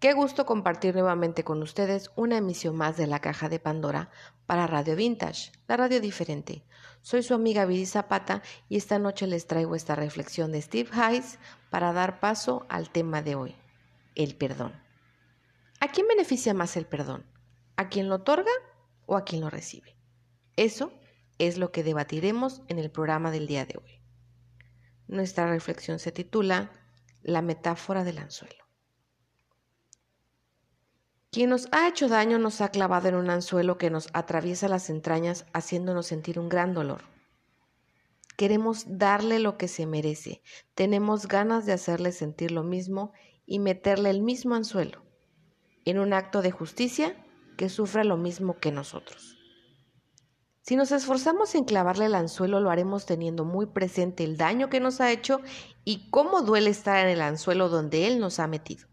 Qué gusto compartir nuevamente con ustedes una emisión más de la caja de Pandora para Radio Vintage, la radio diferente. Soy su amiga Viri Zapata y esta noche les traigo esta reflexión de Steve Hayes para dar paso al tema de hoy, el perdón. ¿A quién beneficia más el perdón? ¿A quien lo otorga o a quien lo recibe? Eso es lo que debatiremos en el programa del día de hoy. Nuestra reflexión se titula La metáfora del anzuelo. Quien nos ha hecho daño nos ha clavado en un anzuelo que nos atraviesa las entrañas haciéndonos sentir un gran dolor. Queremos darle lo que se merece, tenemos ganas de hacerle sentir lo mismo y meterle el mismo anzuelo, en un acto de justicia que sufra lo mismo que nosotros. Si nos esforzamos en clavarle el anzuelo, lo haremos teniendo muy presente el daño que nos ha hecho y cómo duele estar en el anzuelo donde Él nos ha metido.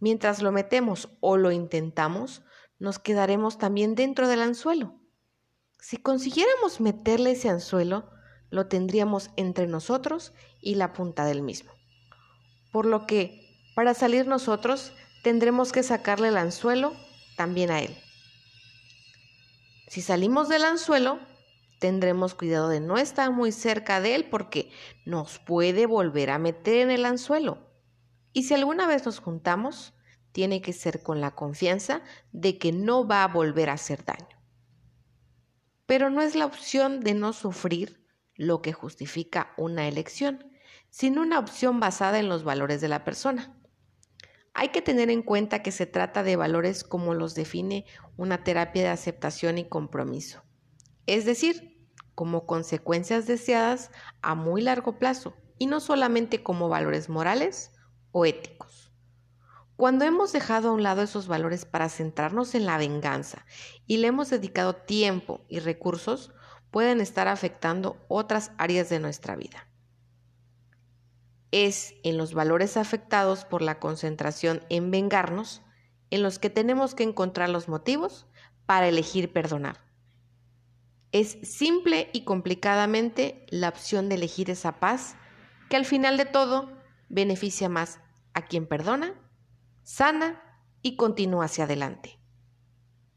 Mientras lo metemos o lo intentamos, nos quedaremos también dentro del anzuelo. Si consiguiéramos meterle ese anzuelo, lo tendríamos entre nosotros y la punta del mismo. Por lo que, para salir nosotros, tendremos que sacarle el anzuelo también a él. Si salimos del anzuelo, tendremos cuidado de no estar muy cerca de él porque nos puede volver a meter en el anzuelo. Y si alguna vez nos juntamos, tiene que ser con la confianza de que no va a volver a hacer daño. Pero no es la opción de no sufrir lo que justifica una elección, sino una opción basada en los valores de la persona. Hay que tener en cuenta que se trata de valores como los define una terapia de aceptación y compromiso, es decir, como consecuencias deseadas a muy largo plazo y no solamente como valores morales o éticos. Cuando hemos dejado a un lado esos valores para centrarnos en la venganza y le hemos dedicado tiempo y recursos, pueden estar afectando otras áreas de nuestra vida. Es en los valores afectados por la concentración en vengarnos en los que tenemos que encontrar los motivos para elegir perdonar. Es simple y complicadamente la opción de elegir esa paz que al final de todo beneficia más a quien perdona sana y continúa hacia adelante.